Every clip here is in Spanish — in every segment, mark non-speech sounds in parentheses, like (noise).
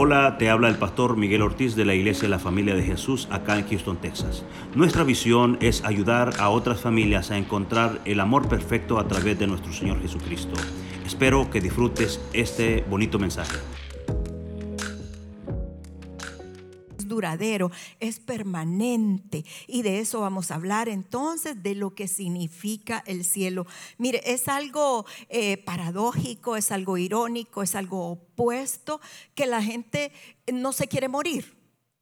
Hola, te habla el pastor Miguel Ortiz de la Iglesia de la Familia de Jesús acá en Houston, Texas. Nuestra visión es ayudar a otras familias a encontrar el amor perfecto a través de nuestro Señor Jesucristo. Espero que disfrutes este bonito mensaje. Duradero, es permanente. Y de eso vamos a hablar entonces, de lo que significa el cielo. Mire, es algo eh, paradójico, es algo irónico, es algo opuesto, que la gente no se quiere morir.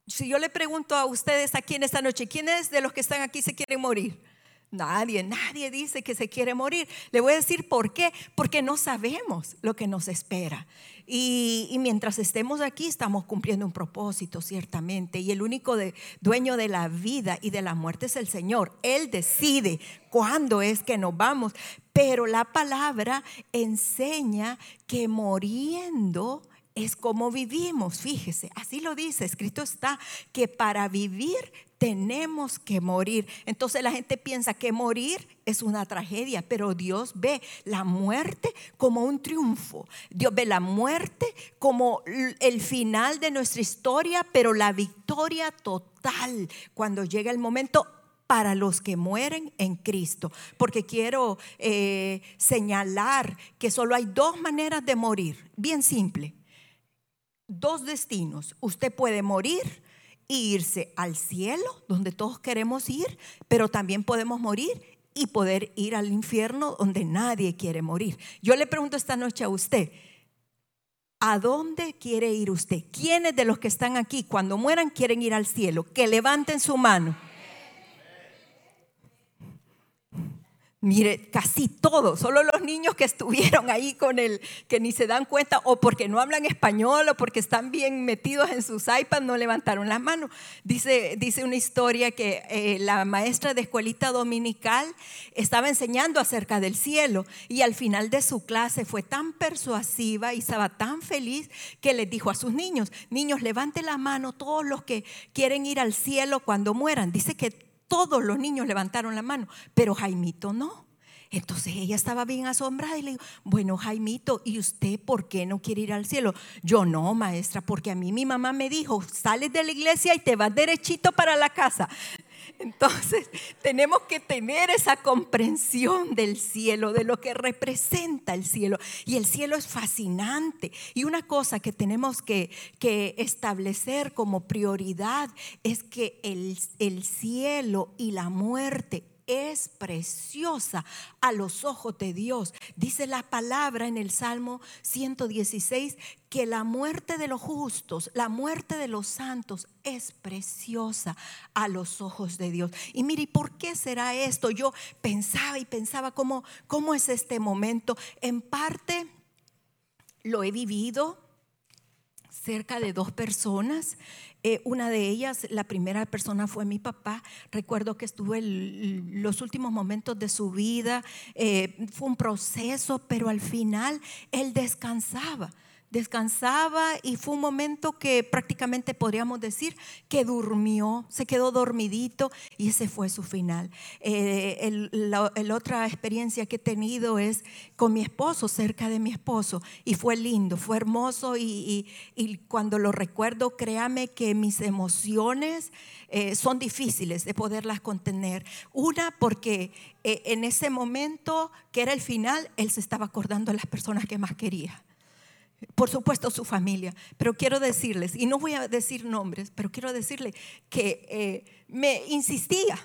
Si yo le pregunto a ustedes aquí en esta noche, ¿quiénes de los que están aquí se quieren morir? Nadie, nadie dice que se quiere morir. Le voy a decir por qué. Porque no sabemos lo que nos espera. Y, mientras estemos aquí estamos cumpliendo un propósito, ciertamente. Y el único dueño de la vida y de la muerte es el Señor. Él decide cuándo es que nos vamos. Pero la palabra enseña que muriendo es como vivimos, fíjese, así lo dice, escrito está, que para vivir tenemos que morir. Entonces la gente piensa que morir es una tragedia, pero Dios ve la muerte como un triunfo. Dios ve la muerte como el final de nuestra historia, pero la victoria total cuando llega el momento para los que mueren en Cristo. Porque quiero eh, señalar que solo hay dos maneras de morir, bien simple dos destinos. Usted puede morir e irse al cielo, donde todos queremos ir, pero también podemos morir y poder ir al infierno, donde nadie quiere morir. Yo le pregunto esta noche a usted, ¿a dónde quiere ir usted? ¿Quiénes de los que están aquí, cuando mueran, quieren ir al cielo? Que levanten su mano. Mire, casi todos, solo los niños que estuvieron ahí con el, que ni se dan cuenta, o porque no hablan español, o porque están bien metidos en sus iPads, no levantaron las manos. Dice, dice una historia que eh, la maestra de escuelita dominical estaba enseñando acerca del cielo, y al final de su clase fue tan persuasiva y estaba tan feliz que les dijo a sus niños: Niños, levanten la mano todos los que quieren ir al cielo cuando mueran. Dice que todos los niños levantaron la mano, pero Jaimito no. Entonces ella estaba bien asombrada y le dijo, bueno Jaimito, ¿y usted por qué no quiere ir al cielo? Yo no, maestra, porque a mí mi mamá me dijo, sales de la iglesia y te vas derechito para la casa. (laughs) Entonces, tenemos que tener esa comprensión del cielo, de lo que representa el cielo. Y el cielo es fascinante. Y una cosa que tenemos que, establecer como prioridad es que el, el cielo y la muerte es preciosa a los ojos de Dios. Dice la palabra en el Salmo 116 que la muerte de los justos, la muerte de los santos es preciosa a los ojos de Dios. Y mire, ¿por qué será esto? Yo pensaba y pensaba cómo, cómo es este momento. En parte lo he vivido cerca de dos personas. Eh, una de ellas, la primera persona fue mi papá. Recuerdo que estuve los últimos momentos de su vida. Eh, fue un proceso, pero al final él descansaba descansaba y fue un momento que prácticamente podríamos decir que durmió, se quedó dormidito y ese fue su final. Eh, la, otra experiencia que he tenido es con mi esposo, cerca de mi esposo, y fue lindo, fue hermoso y, cuando lo recuerdo, créame que mis emociones eh, son difíciles de poderlas contener. Una porque eh, en ese momento que era el final, él se estaba acordando de las personas que más quería por supuesto su familia, pero quiero decirles, y no voy a decir nombres, pero quiero decirle que eh, me insistía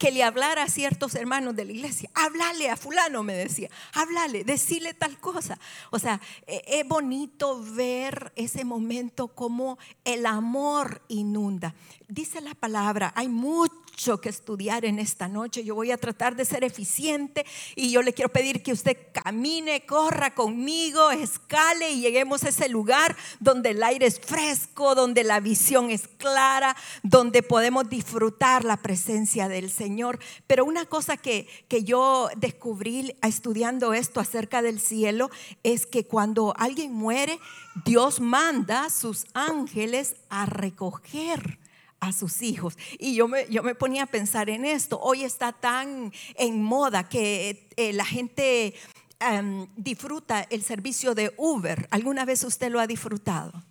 que le hablara a ciertos hermanos de la iglesia. Háblale a fulano, me decía. Háblale, decirle tal cosa. O sea, e, es bonito ver ese momento como el amor inunda. Dice la palabra, hay mucho que estudiar en esta noche. Yo voy a tratar de ser eficiente y yo le quiero pedir que usted camine, corra conmigo, escale y lleguemos a ese lugar donde el aire es fresco, donde la visión es clara, donde podemos disfrutar la presencia del Señor. Pero una cosa que, que yo descubrí estudiando esto acerca del cielo es que cuando alguien muere, Dios manda sus ángeles a recoger a sus hijos. Y yo me, yo me ponía a pensar en esto. Hoy está tan en moda que eh, la gente em, disfruta el servicio de Uber. ¿Alguna vez usted lo ha disfrutado?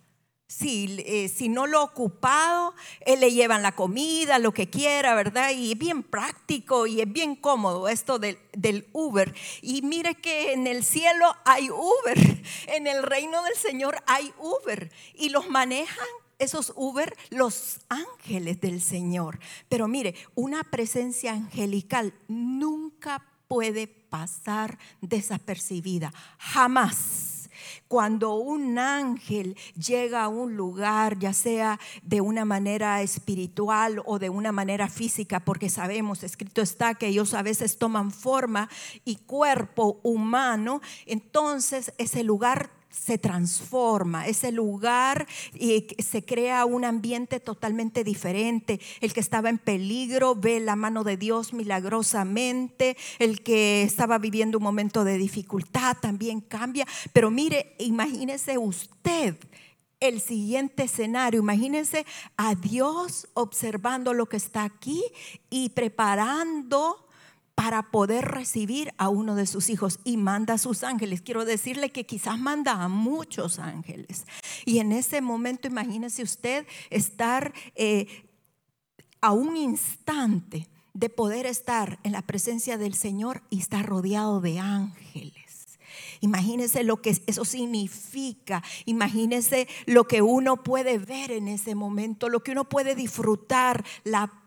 si, eh, si no lo ha ocupado, él le llevan la comida, lo que quiera, ¿verdad? Y es bien práctico y es bien cómodo esto del, del Uber. Y mire que en el cielo hay Uber, (laughs) en el reino del Señor hay Uber y los manejan esos Uber los ángeles del Señor. Pero mire, una presencia angelical nunca puede pasar desapercibida, jamás cuando un ángel llega a un lugar, ya sea de una manera espiritual o de una manera física, porque sabemos, escrito está que ellos a veces toman forma y cuerpo humano, entonces ese lugar se transforma, ese lugar y se crea un ambiente totalmente diferente. El que estaba en peligro ve la mano de Dios milagrosamente, el que estaba viviendo un momento de dificultad también cambia. Pero mire, imagínese usted el siguiente escenario. Imagínese a Dios observando lo que está aquí y preparando para poder recibir a uno de sus hijos y manda a sus ángeles. Quiero decirle que quizás manda a muchos ángeles. Y en ese momento, imagínese usted estar eh, a un instante de poder estar en la presencia del Señor y estar rodeado de ángeles. Imagínese lo que eso significa. Imagínese lo que uno puede ver en ese momento, lo que uno puede disfrutar, la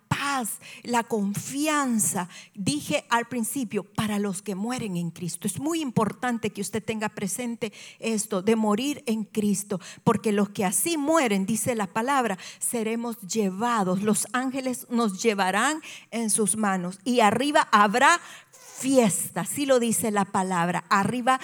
la confianza. Dije al principio, para los que mueren en Cristo. Es muy importante que usted tenga presente esto, de morir en Cristo, porque los que así mueren, dice la palabra, seremos llevados. Los ángeles nos llevarán en sus manos y arriba habrá fiesta, así lo dice la palabra. Arriba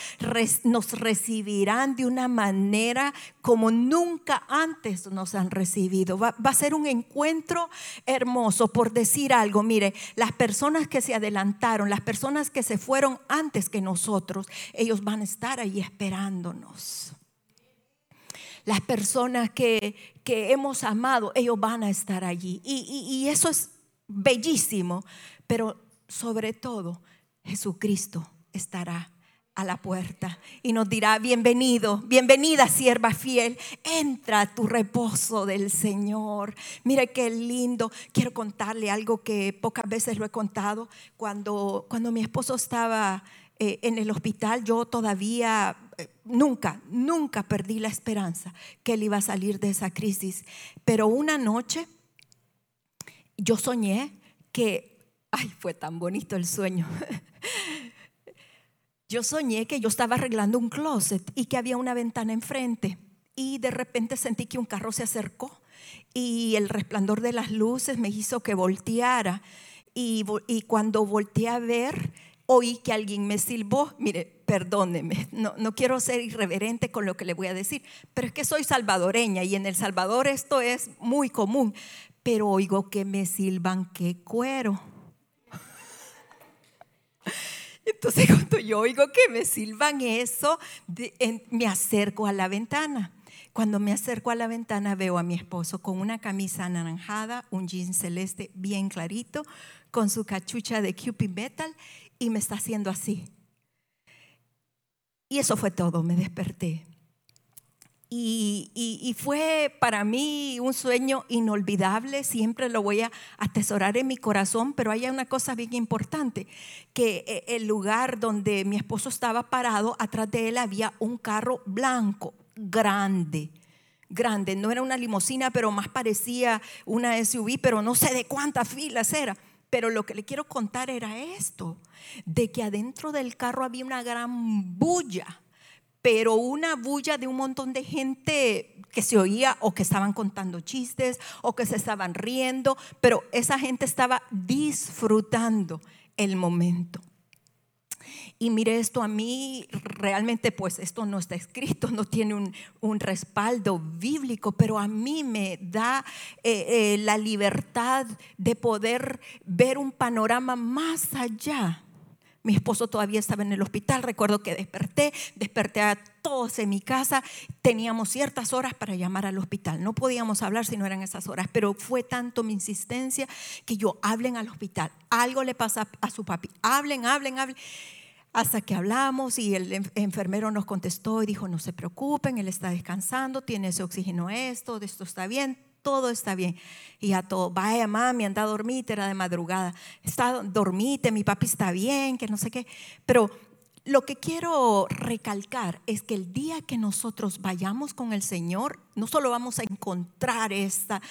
nos recibirán de una manera como nunca antes nos han recibido. Va, a ser un encuentro hermoso, por decir algo. Mire, las personas que se adelantaron, las personas que se fueron antes que nosotros, ellos van a estar ahí esperándonos. Las personas que, que hemos amado, ellos van a estar allí. y, y eso es bellísimo, pero sobre todo Jesucristo estará a la puerta y nos dirá, bienvenido, bienvenida sierva fiel, entra a tu reposo del Señor. Mire qué lindo. Quiero contarle algo que pocas veces lo he contado. Cuando, cuando mi esposo estaba eh, en el hospital, yo todavía eh, nunca, nunca perdí la esperanza que él iba a salir de esa crisis. Pero una noche yo soñé que, ay, fue tan bonito el sueño. (laughs) Yo soñé que yo estaba arreglando un closet y que había una ventana enfrente y de repente sentí que un carro se acercó y el resplandor de las luces me hizo que volteara y, cuando volteé a ver oí que alguien me silbó. Mire, perdóneme, no, no quiero ser irreverente con lo que le voy a decir, pero es que soy salvadoreña y en El Salvador esto es muy común, pero oigo que me silban que cuero. Entonces (laughs) cuando yo oigo que me silban eso, me acerco a la ventana. Cuando me acerco a la ventana veo a mi esposo con una camisa anaranjada, un jean celeste bien clarito, con su cachucha de Cupid Metal y me está haciendo así. Y eso fue todo, me desperté. Y, fue para mí un sueño inolvidable, siempre lo voy a atesorar en mi corazón, pero hay una cosa bien importante, que eh, el lugar donde mi esposo estaba parado, atrás de él había un carro blanco, grande, grande, no era una limusina, pero más parecía una SUV, pero no sé de cuántas filas era. Pero lo que le quiero contar era esto, de que adentro del carro había una gran bulla pero una bulla de un montón de gente que se oía o que estaban contando chistes o que se estaban riendo, pero esa gente estaba disfrutando el momento. Y mire esto, a mí realmente pues esto no está escrito, no tiene un, respaldo bíblico, pero a mí me da eh, eh, la libertad de poder ver un panorama más allá mi esposo todavía estaba en el hospital, recuerdo que desperté, desperté a todos en mi casa, teníamos ciertas horas para llamar al hospital, no podíamos hablar si no eran esas horas, pero fue tanto mi insistencia que yo hablen al hospital, algo le pasa a su papi, hablen, hablen, hablen. hasta que hablamos y el enfermero nos contestó y dijo, no se preocupen, él está descansando, tiene ese oxígeno esto, esto está bien, todo está bien. Y a todo, vaya mami, anda a dormir, era de madrugada, está, dormite, mi papi está bien, que no sé qué. Pero lo que quiero recalcar es que el día que nosotros vayamos con el Señor, no solo vamos a encontrar esta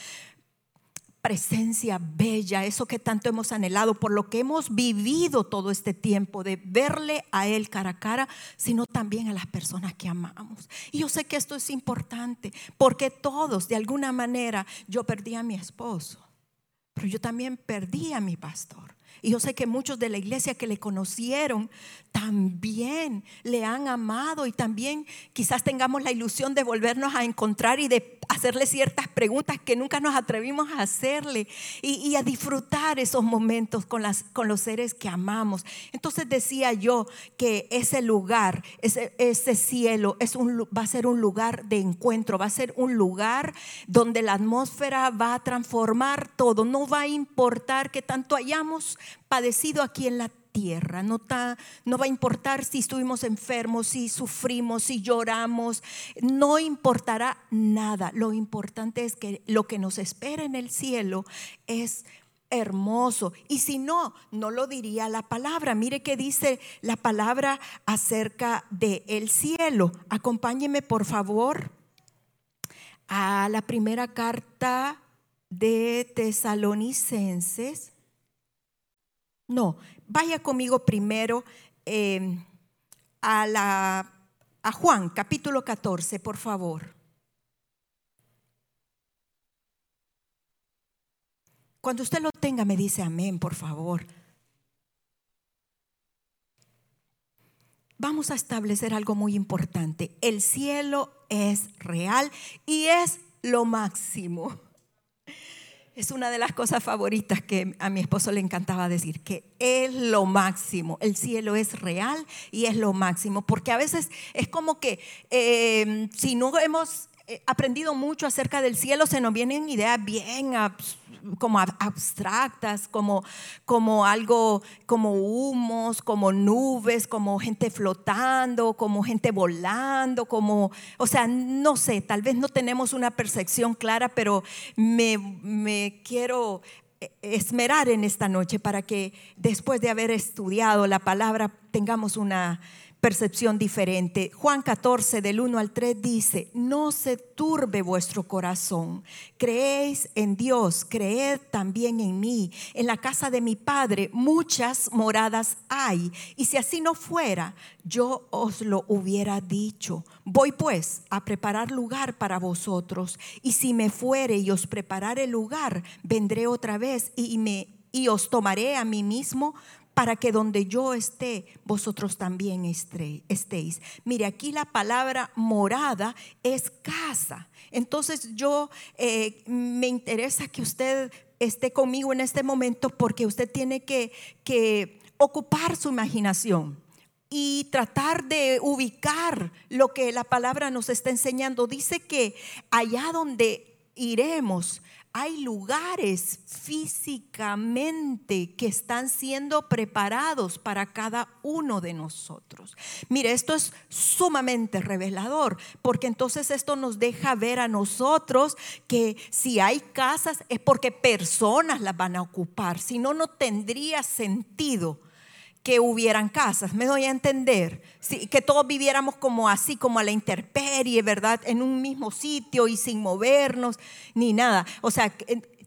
presencia bella, eso que tanto hemos anhelado, por lo que hemos vivido todo este tiempo de verle a Él cara a cara, sino también a las personas que amamos. Y yo sé que esto es importante, porque todos, de alguna manera, yo perdí a mi esposo, pero yo también perdí a mi pastor. Y yo sé que muchos de la iglesia que le conocieron también le han amado y también quizás tengamos la ilusión de volvernos a encontrar y de hacerle ciertas preguntas que nunca nos atrevimos a hacerle y, a disfrutar esos momentos con, las, con los seres que amamos. Entonces decía yo que ese lugar, ese, ese cielo es un, va a ser un lugar de encuentro, va a ser un lugar donde la atmósfera va a transformar todo, no va a importar que tanto hayamos padecido aquí en la tierra. No, va a importar si estuvimos enfermos, si sufrimos, si lloramos. No importará nada. Lo importante es que lo que nos espera en el cielo es hermoso. Y si no, no lo diría la palabra. Mire qué dice la palabra acerca del el cielo. Acompáñeme, por favor, a la primera carta de Tesalonicenses. No, vaya conmigo primero em, a, la, a Juan, capítulo 14, por favor. Cuando usted lo tenga, me dice amén, por favor. Vamos a establecer algo muy importante. El cielo es real y es lo máximo. Es una de las cosas favoritas que a mi esposo le encantaba decir, que es lo máximo, el cielo es real y es lo máximo, porque a veces es como que eh, si no hemos aprendido mucho acerca del cielo, se nos vienen ideas bien como abstractas, como, como algo, como humos, como nubes, como gente flotando, como gente volando, como, o sea, no sé, tal vez no tenemos una percepción clara, pero me, me quiero esmerar en esta noche para que después de haber estudiado la palabra tengamos una percepción diferente. Juan 14 del 1 al 3 dice, no se turbe vuestro corazón, creéis en Dios, creed también en mí. En la casa de mi Padre muchas moradas hay, y si así no fuera, yo os lo hubiera dicho. Voy pues a preparar lugar para vosotros, y si me fuere y os preparare lugar, vendré otra vez y me y os tomaré a mí mismo para que donde yo esté, vosotros también estéis. Mire, aquí la palabra morada es casa. Entonces yo eh, me interesa que usted esté conmigo en este momento porque usted tiene que, que ocupar su imaginación y tratar de ubicar lo que la palabra nos está enseñando. Dice que allá donde iremos, hay lugares físicamente que están siendo preparados para cada uno de nosotros. Mire, esto es sumamente revelador, porque entonces esto nos deja ver a nosotros que si hay casas es porque personas las van a ocupar, si no, no tendría sentido que hubieran casas, me doy a entender, que todos viviéramos como así, como a la intemperie, ¿verdad? En un mismo sitio y sin movernos, ni nada. O sea,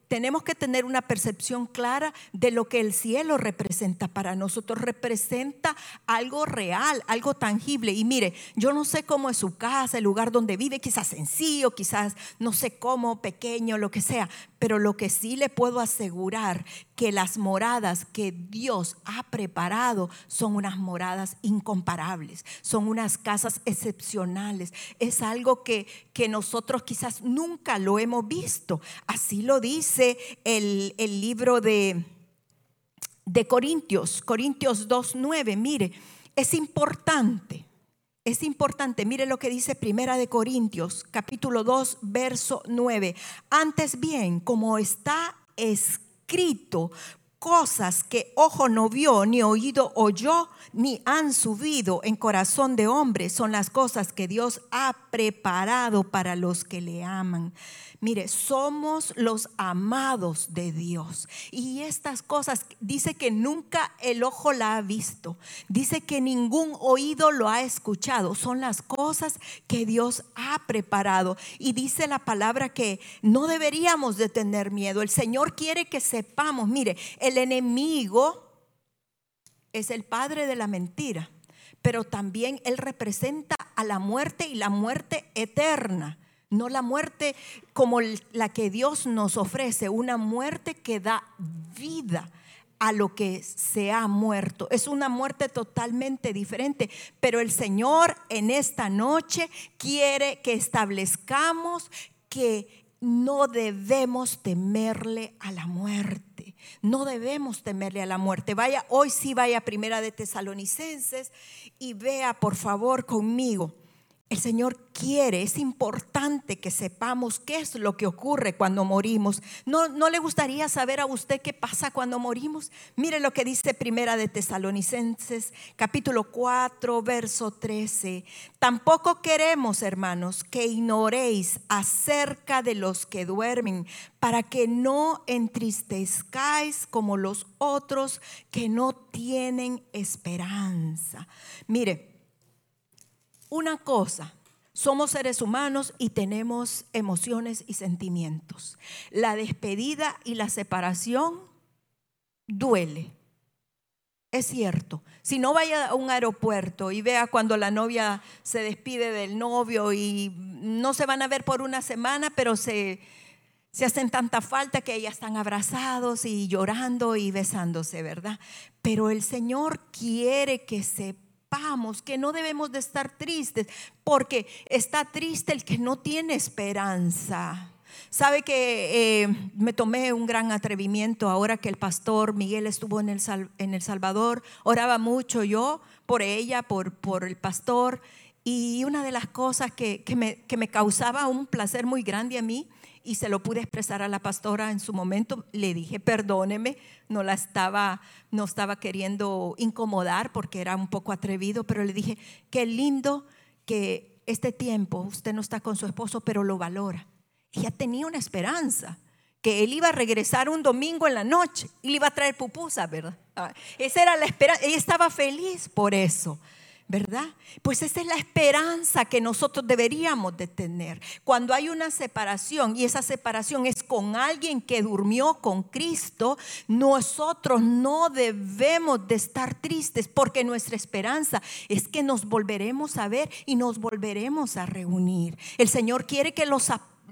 tenemos que tener una percepción clara de lo que el cielo representa para nosotros. Representa algo real, algo tangible. Y mire, yo no sé cómo es su casa, el lugar donde vive, quizás sencillo, quizás no sé cómo, pequeño, lo que sea. Pero lo que sí le puedo asegurar que las moradas que Dios ha preparado son unas moradas incomparables, son unas casas excepcionales. Es algo que, que nosotros quizás nunca lo hemos visto. Así lo dice el, libro de, de Corintios, Corintios 2.9, mire, es importante. Es importante, mire lo que dice Primera de Corintios, capítulo 2, verso 9. Antes bien, como está escrito, cosas que ojo no vio, ni oído oyó, ni han subido en corazón de hombre, son las cosas que Dios ha preparado para los que le aman. Mire, somos los amados de Dios. Y estas cosas dice que nunca el ojo la ha visto. Dice que ningún oído lo ha escuchado. Son las cosas que Dios ha preparado. Y dice la palabra que no deberíamos de tener miedo. El Señor quiere que sepamos, mire, enemigo es el padre de la mentira, pero también él representa a la muerte y la muerte eterna no la muerte como la que Dios nos ofrece, una muerte que da vida a lo que se ha muerto. Es una muerte totalmente diferente, pero el Señor en esta noche quiere que establezcamos que no debemos temerle a la muerte. No debemos temerle a la muerte. Vaya, hoy sí vaya primera de Tesalonicenses y vea por favor conmigo el Señor quiere, es importante que sepamos qué es lo que ocurre cuando morimos. ¿No, ¿No, le gustaría saber a usted qué pasa cuando morimos? Mire lo que dice Primera de Tesalonicenses, capítulo 4, verso 13. Tampoco queremos, hermanos, que ignoréis acerca de los que duermen, para que no entristezcáis como los otros que no tienen esperanza. Mire, una cosa, somos seres humanos y tenemos emociones y sentimientos. La despedida y la separación duele. Es cierto. Si no vaya a un aeropuerto y vea cuando la novia se despide del novio y no se van a ver por una semana, pero se, se hacen tanta falta que ya están abrazados y llorando y besándose, ¿verdad? Pero el Señor quiere que se que no debemos de estar tristes, porque está triste el que no tiene esperanza. Sabe que eh, me tomé un gran atrevimiento ahora que el pastor Miguel estuvo en el, en el Salvador, oraba mucho yo por ella, por, por el pastor, y una de las cosas que, que, me, que me causaba un placer muy grande a mí, y se lo pude expresar a la pastora en su momento. Le dije, perdóneme, no la estaba, no estaba queriendo incomodar porque era un poco atrevido, pero le dije, qué lindo que este tiempo usted no está con su esposo, pero lo valora. Ella tenía una esperanza que él iba a regresar un domingo en la noche y le iba a traer pupusa, ¿verdad? Ah, esa era la esperanza. Ella estaba feliz por eso. ¿Verdad? Pues esa es la esperanza que nosotros deberíamos de tener. Cuando hay una separación y esa separación es con alguien que durmió con Cristo, nosotros no debemos de estar tristes porque nuestra esperanza es que nos volveremos a ver y nos volveremos a reunir. El Señor quiere que los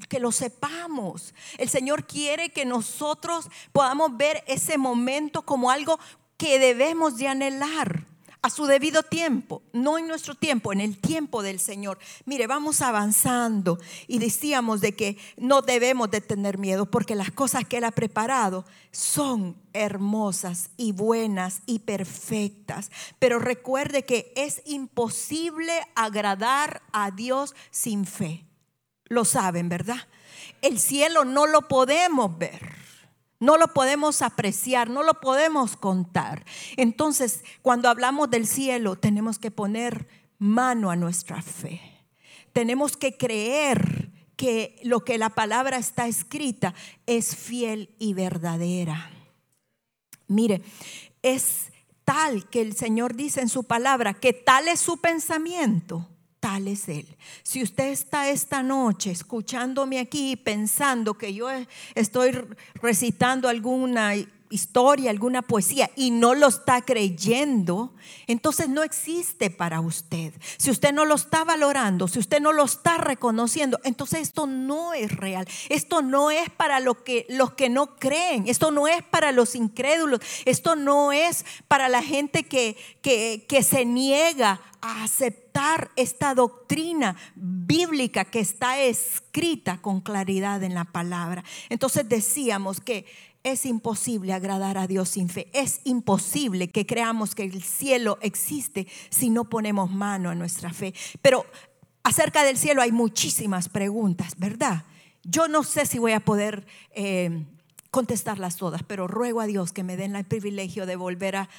que lo sepamos. El Señor quiere que nosotros podamos ver ese momento como algo que debemos de anhelar a su debido tiempo, no en nuestro tiempo, en el tiempo del Señor. Mire, vamos avanzando y decíamos de que no debemos de tener miedo porque las cosas que Él ha preparado son hermosas y buenas y perfectas. Pero recuerde que es imposible agradar a Dios sin fe. Lo saben, ¿verdad? El cielo no lo podemos ver. No lo podemos apreciar, no lo podemos contar. Entonces, cuando hablamos del cielo, tenemos que poner mano a nuestra fe. Tenemos que creer que lo que la palabra está escrita es fiel y verdadera. Mire, es tal que el Señor dice en su palabra que tal es su pensamiento tal es Él. Si usted está esta noche escuchándome aquí pensando que yo estoy recitando alguna historia, alguna poesía y no lo está creyendo, entonces no existe para usted. Si usted no lo está valorando, si usted no lo está reconociendo, entonces esto no es real. Esto no es para lo que, los que no creen, esto no es para los incrédulos, esto no es para la gente que, que, que se niega a aceptar esta doctrina bíblica que está escrita con claridad en la palabra. Entonces decíamos que es imposible agradar a Dios sin fe. Es imposible que creamos que el cielo existe si no ponemos mano a nuestra fe. Pero acerca del cielo hay muchísimas preguntas, ¿verdad? Yo no sé si voy a poder eh, contestarlas todas, pero ruego a Dios que me den el privilegio de volver a,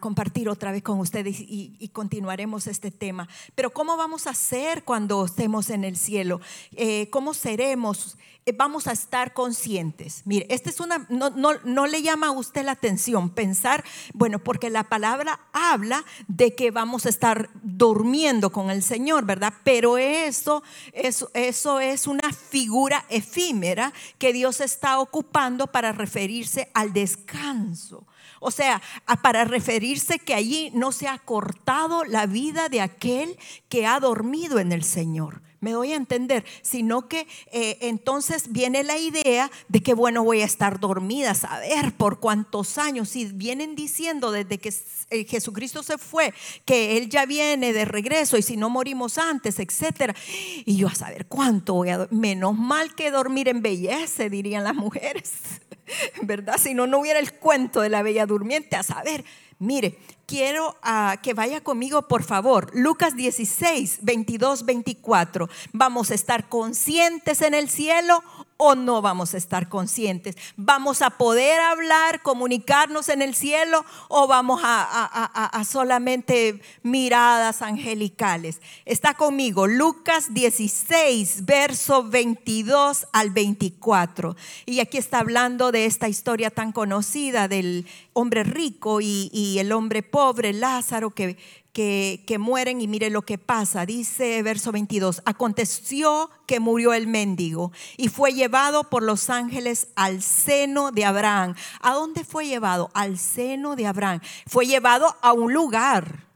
compartir otra vez con ustedes y, continuaremos este tema. Pero ¿cómo vamos a hacer cuando estemos en el cielo? Eh, ¿Cómo seremos? Eh, vamos a estar conscientes. Mire, esta es una, no, no, no le llama a usted la atención pensar, bueno, porque la palabra habla de que vamos a estar durmiendo con el Señor, ¿verdad? Pero eso, eso, eso es una figura efímera que Dios está ocupando para referirse al descanso. O sea, para referirse que allí no se ha cortado la vida de aquel que ha dormido en el Señor. Me doy a entender, sino que eh, entonces viene la idea de que, bueno, voy a estar dormida, saber por cuántos años. Si vienen diciendo desde que eh, Jesucristo se fue, que Él ya viene de regreso y si no morimos antes, etcétera. Y yo a saber cuánto voy a Menos mal que dormir en belleza, dirían las mujeres, (laughs) ¿verdad? Si no, no hubiera el cuento de la bella durmiente, a saber. Mire, quiero ah, que vaya conmigo, por favor. Lucas 16, 22, 24. Vamos a estar conscientes en el cielo o no vamos a estar conscientes? ¿Vamos a poder hablar, comunicarnos en el cielo o vamos a, solamente miradas angelicales? Está conmigo Lucas 16, verso 22 al 24. Y aquí está hablando de esta historia tan conocida del hombre rico y, y el hombre pobre, Lázaro, que que, mueren y mire lo que pasa. Dice verso 22, aconteció que murió el mendigo y fue llevado por los ángeles al seno de Abraham. ¿A dónde fue llevado? Al seno de Abraham. Fue llevado a un lugar.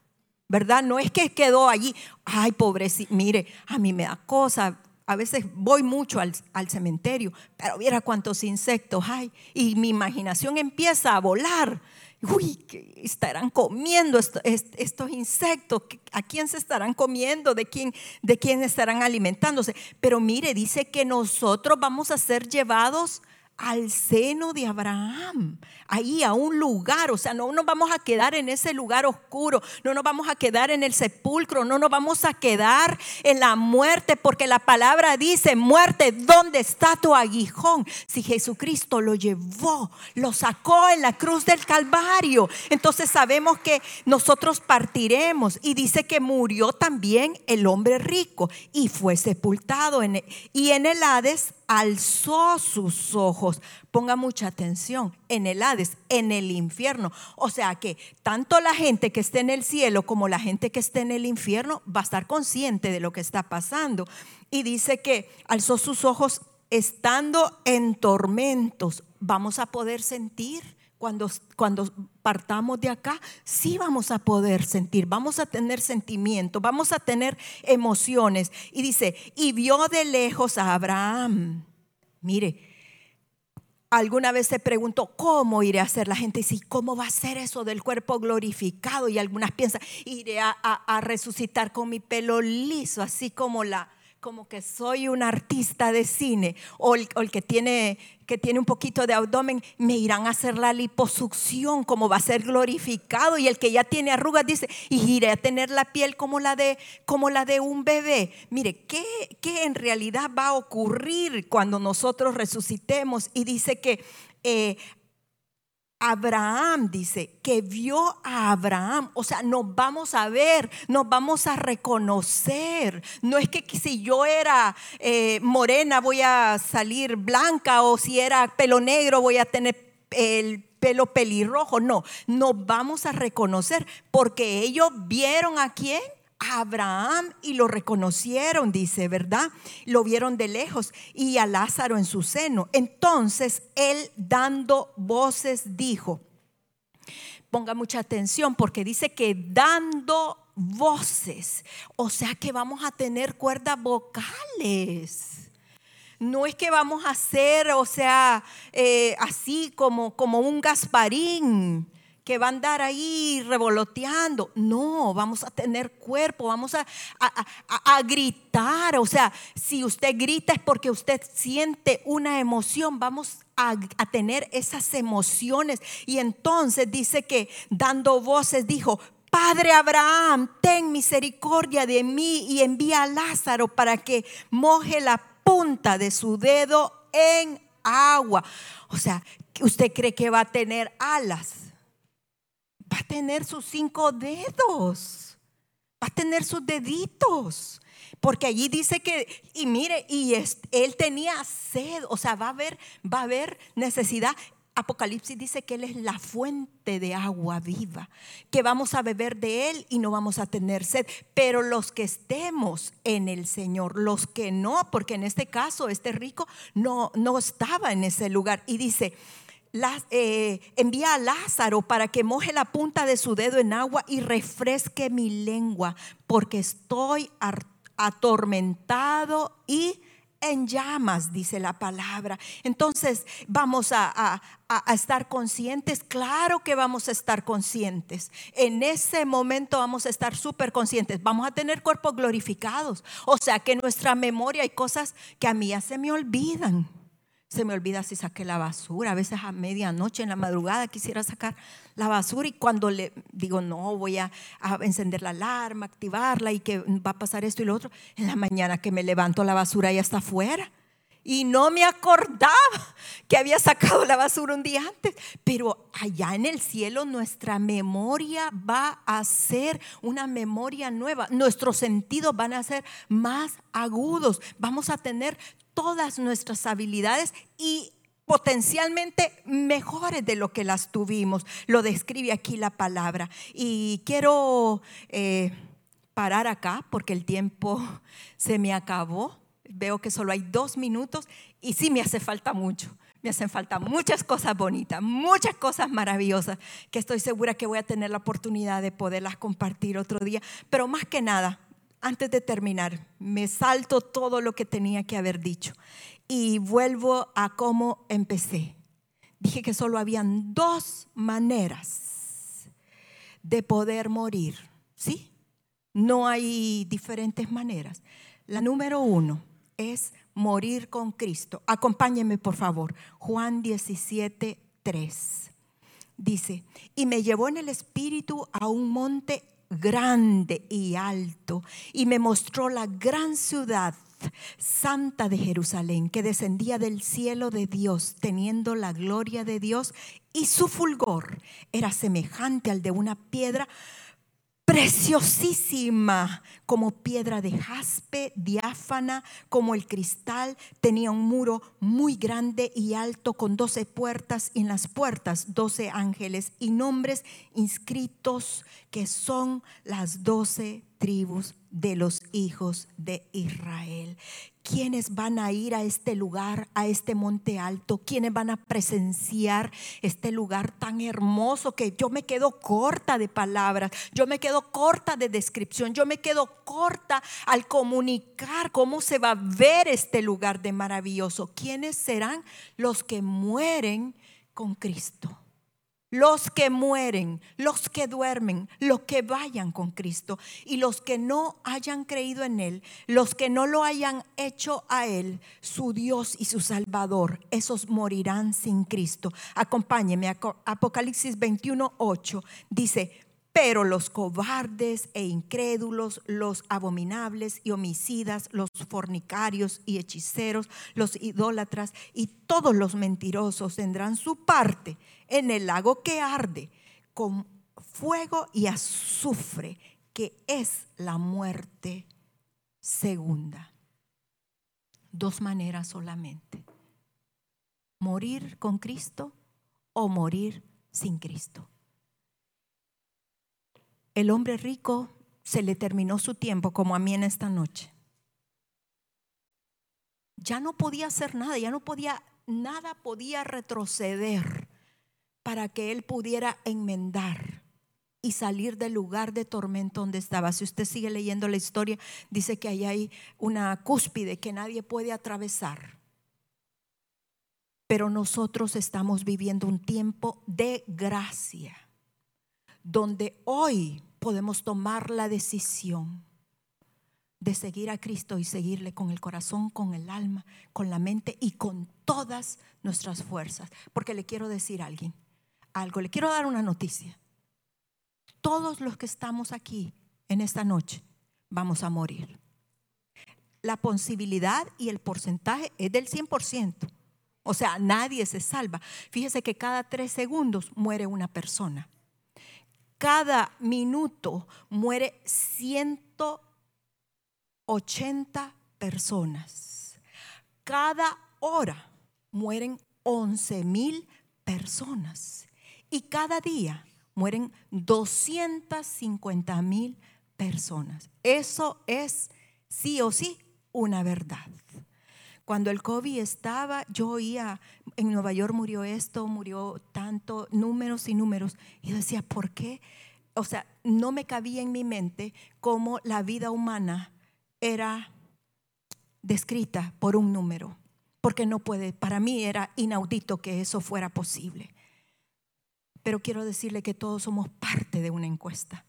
¿Verdad? No es que quedó allí, ay, pobrecito, mire, a mí me da cosa, a veces voy mucho al, al, cementerio, pero viera cuántos insectos hay y mi imaginación empieza a volar uy, ¿qué estarán comiendo estos, insectos? ¿A quién se estarán comiendo? ¿De quién, ¿De quién estarán alimentándose? Pero mire, dice que nosotros vamos a ser llevados al seno de Abraham, ahí a un lugar, o sea, no nos vamos a quedar en ese lugar oscuro, no nos vamos a quedar en el sepulcro, no nos vamos a quedar en la muerte, porque la palabra dice, muerte, ¿dónde está tu aguijón? Si Jesucristo lo llevó, lo sacó en la cruz del Calvario, entonces sabemos que nosotros partiremos y dice que murió también el hombre rico y fue sepultado en y en el Hades alzó sus ojos. Ponga mucha atención, en el Hades, en el infierno. O sea que tanto la gente que esté en el cielo como la gente que esté en el infierno va a estar consciente de lo que está pasando. Y dice que alzó sus ojos estando en tormentos. Vamos a poder sentir cuando, cuando partamos de acá, sí vamos a poder sentir, vamos a tener sentimiento, vamos a tener emociones. Y dice, y vio de lejos a Abraham. Mire, alguna vez se preguntó, ¿cómo iré a hacer? La gente dice, ¿cómo va a ser eso del cuerpo glorificado? Y algunas piensan, iré a resucitar con mi pelo liso, así como la como que soy un artista de cine o el, que, tiene, que tiene un poquito de abdomen, me irán a hacer la liposucción, como va a ser glorificado. Y el que ya tiene arrugas dice, y iré a tener la piel como la de, como la de un bebé. Mire, ¿qué, ¿qué, en realidad va a ocurrir cuando nosotros resucitemos? Y dice que eh, Abraham dice que vio a Abraham, o sea, nos vamos a ver, nos vamos a reconocer. No es que si yo era eh, morena voy a salir blanca o si era pelo negro voy a tener el pelo pelirrojo. No, nos vamos a reconocer porque ellos vieron a quién, Abraham y lo reconocieron, dice, ¿verdad? Lo vieron de lejos y a Lázaro en su seno. Entonces él dando voces dijo, ponga mucha atención porque dice que dando voces, o sea que vamos a tener cuerdas vocales. No es que vamos a hacer, o sea, eh, así como, como un Gasparín, que va a andar ahí revoloteando. No, vamos a tener cuerpo, vamos a, a, gritar. O sea, si usted grita es porque usted siente una emoción. Vamos a, tener esas emociones. Y entonces dice que dando voces dijo, Padre Abraham, ten misericordia de mí y envía a Lázaro para que moje la punta de su dedo en agua. O sea, ¿usted cree que va a tener alas? Va a tener sus cinco dedos. Va a tener sus deditos. Porque allí dice que, y mire, y él tenía sed, o sea, va a haber, va a haber necesidad. Apocalipsis dice que Él es la fuente de agua viva, que vamos a beber de Él y no vamos a tener sed. Pero los que estemos en el Señor, los que no, porque en este caso este rico no, no estaba en ese lugar. Y dice, eh, envía a Lázaro para que moje la punta de su dedo en agua y refresque mi lengua, porque estoy atormentado y en llamas, dice la palabra. Entonces, vamos a, estar conscientes. Claro que vamos a estar conscientes. En ese momento vamos a estar súper conscientes. Vamos a tener cuerpos glorificados. O sea que en nuestra memoria hay cosas que a mí ya se me olvidan. Se me olvida si saqué la basura. A veces a medianoche, en la madrugada, quisiera sacar la basura y cuando le digo, no, voy a, encender la alarma, activarla y que va a pasar esto y lo otro, en la mañana que me levanto la basura ya está afuera. Y no me acordaba que había sacado la basura un día antes. Pero allá en el cielo nuestra memoria va a ser una memoria nueva. Nuestros sentidos van a ser más agudos. Vamos a tener todas nuestras habilidades y potencialmente mejores de lo que las tuvimos. Lo describe aquí la palabra. Y quiero eh, parar acá porque el tiempo (laughs) se me acabó veo que solo hay dos minutos y sí me hace falta mucho. Me hacen falta muchas cosas bonitas, muchas cosas maravillosas que estoy segura que voy a tener la oportunidad de poderlas compartir otro día. Pero más que nada, antes de terminar, me salto todo lo que tenía que haber dicho y vuelvo a cómo empecé. Dije que solo habían dos maneras de poder morir, ¿sí? No hay diferentes maneras. La número uno es morir con Cristo. Acompáñenme, por favor. Juan 17, 3. Dice, y me llevó en el espíritu a un monte grande y alto y me mostró la gran ciudad santa de Jerusalén que descendía del cielo de Dios teniendo la gloria de Dios y su fulgor era semejante al de una piedra preciosísima, como piedra de jaspe, diáfana, como el cristal. Tenía un muro muy grande y alto con doce puertas y en las puertas doce ángeles y nombres inscritos que son las doce tribus de los hijos de Israel. ¿Quiénes van a ir a este lugar, a este monte alto? ¿Quiénes van a presenciar este lugar tan hermoso que yo me quedo corta de palabras? Yo me quedo corta de descripción. Yo me quedo corta al comunicar cómo se va a ver este lugar de maravilloso. ¿Quiénes serán los que mueren con Cristo? Los que mueren, los que duermen, los que vayan con Cristo y los que no hayan creído en Él, los que no lo hayan hecho a Él, su Dios y su Salvador, esos morirán sin Cristo. Acompáñeme, Apocalipsis 21, 8 dice, pero los cobardes e incrédulos, los abominables y homicidas, los fornicarios y hechiceros, los idólatras y todos los mentirosos tendrán su parte en el lago que arde con fuego y azufre, que es la muerte segunda. Dos maneras solamente. Morir con Cristo o morir sin Cristo. El hombre rico se le terminó su tiempo como a mí en esta noche. Ya no podía hacer nada, ya no podía, nada podía retroceder para que él pudiera enmendar y salir del lugar de tormento donde estaba. Si usted sigue leyendo la historia, dice que ahí hay una cúspide que nadie puede atravesar. Pero nosotros estamos viviendo un tiempo de gracia donde hoy podemos tomar la decisión de seguir a Cristo y seguirle con el corazón, con el alma, con la mente y con todas nuestras fuerzas. Porque le quiero decir a alguien algo, le quiero dar una noticia. Todos los que estamos aquí en esta noche vamos a morir. La posibilidad y el porcentaje es del 100%. O sea, nadie se salva. Fíjese que cada tres segundos muere una persona. Cada minuto muere 180 personas. Cada hora mueren 11 mil personas. Y cada día mueren 250 mil personas. Eso es sí o sí una verdad. Cuando el COVID estaba, yo oía, en Nueva York murió esto, murió tanto, números y números. Y yo decía, ¿por qué? O sea, no me cabía en mi mente cómo la vida humana era descrita por un número. Porque no puede, para mí era inaudito que eso fuera posible. Pero quiero decirle que todos somos parte de una encuesta.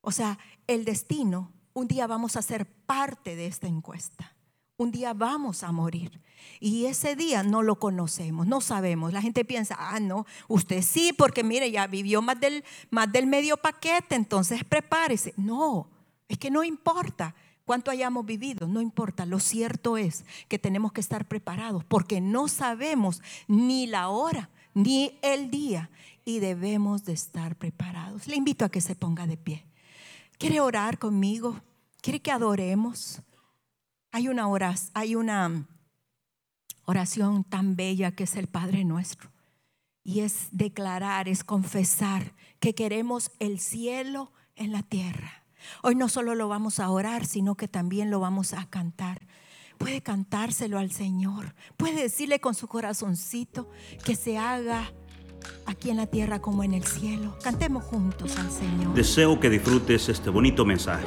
O sea, el destino, un día vamos a ser parte de esta encuesta. Un día vamos a morir. Y ese día no lo conocemos, no sabemos. La gente piensa, ah, no, usted sí, porque mire, ya vivió más del, más del medio paquete, entonces prepárese. No, es que no importa cuánto hayamos vivido, no importa. Lo cierto es que tenemos que estar preparados porque no sabemos ni la hora ni el día y debemos de estar preparados. Le invito a que se ponga de pie. ¿Quiere orar conmigo? ¿Quiere que adoremos? Hay una oración, hay una oración tan bella que es el Padre nuestro. Y es declarar, es confesar que queremos el cielo en la tierra. Hoy no solo lo vamos a orar, sino que también lo vamos a cantar. Puede cantárselo al Señor. Puede decirle con su corazoncito que se haga aquí en la tierra como en el cielo. Cantemos juntos al Señor. Deseo que disfrutes este bonito mensaje.